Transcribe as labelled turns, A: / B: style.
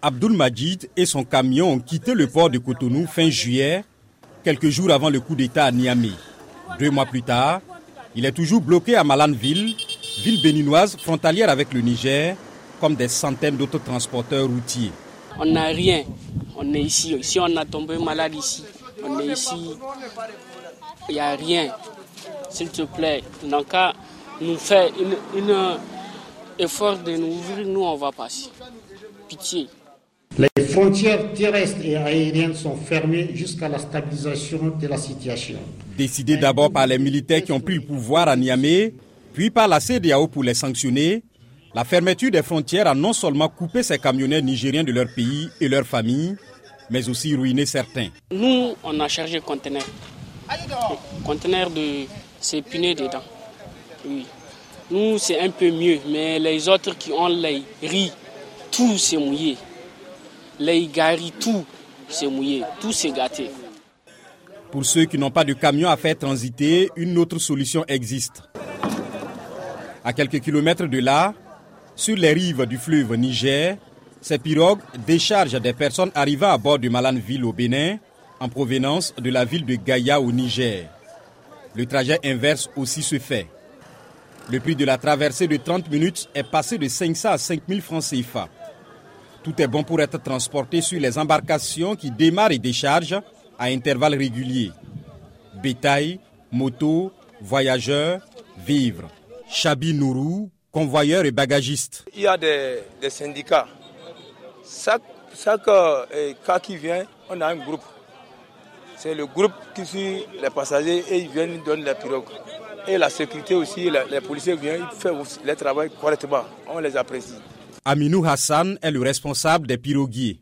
A: Abdul Majid et son camion ont quitté le port de Cotonou fin juillet, quelques jours avant le coup d'État à Niamey. Deux mois plus tard, il est toujours bloqué à Malanville, ville béninoise frontalière avec le Niger, comme des centaines d'autres transporteurs routiers.
B: On n'a rien. On est ici. Si on a tombé malade ici, on est ici. Il n'y a rien. S'il te plaît, dans cas nous fait un effort de nous ouvrir, nous on va passer. Pitié.
C: Les frontières terrestres et aériennes sont fermées jusqu'à la stabilisation de la situation.
A: Décidé d'abord par les militaires qui ont pris le pouvoir à Niamey, puis par la CDAO pour les sanctionner, la fermeture des frontières a non seulement coupé ces camionneurs nigériens de leur pays et leurs familles, mais aussi ruiné certains.
B: Nous, on a chargé conteneur. Conteneur de ces punais dedans. Oui. Nous, c'est un peu mieux, mais les autres qui ont les riz, tout s'est mouillé. Les tout s'est mouillé, tout s'est gâté.
A: Pour ceux qui n'ont pas de camion à faire transiter, une autre solution existe. À quelques kilomètres de là, sur les rives du fleuve Niger, ces pirogues déchargent des personnes arrivant à bord de Malanville au Bénin, en provenance de la ville de Gaïa au Niger. Le trajet inverse aussi se fait. Le prix de la traversée de 30 minutes est passé de 500 à 5000 francs CFA. Tout est bon pour être transporté sur les embarcations qui démarrent et déchargent à intervalles réguliers. Bétail, moto, voyageurs, vivres. Chabi Nourou, convoyeur et bagagiste.
D: Il y a des, syndicats. Chaque, euh, cas qui vient, on a un groupe. C'est le groupe qui suit les passagers et ils viennent donner la pirogue. Et la sécurité aussi, les policiers viennent, ils font le travail correctement. On les apprécie.
A: Aminou Hassan est le responsable des piroguiers.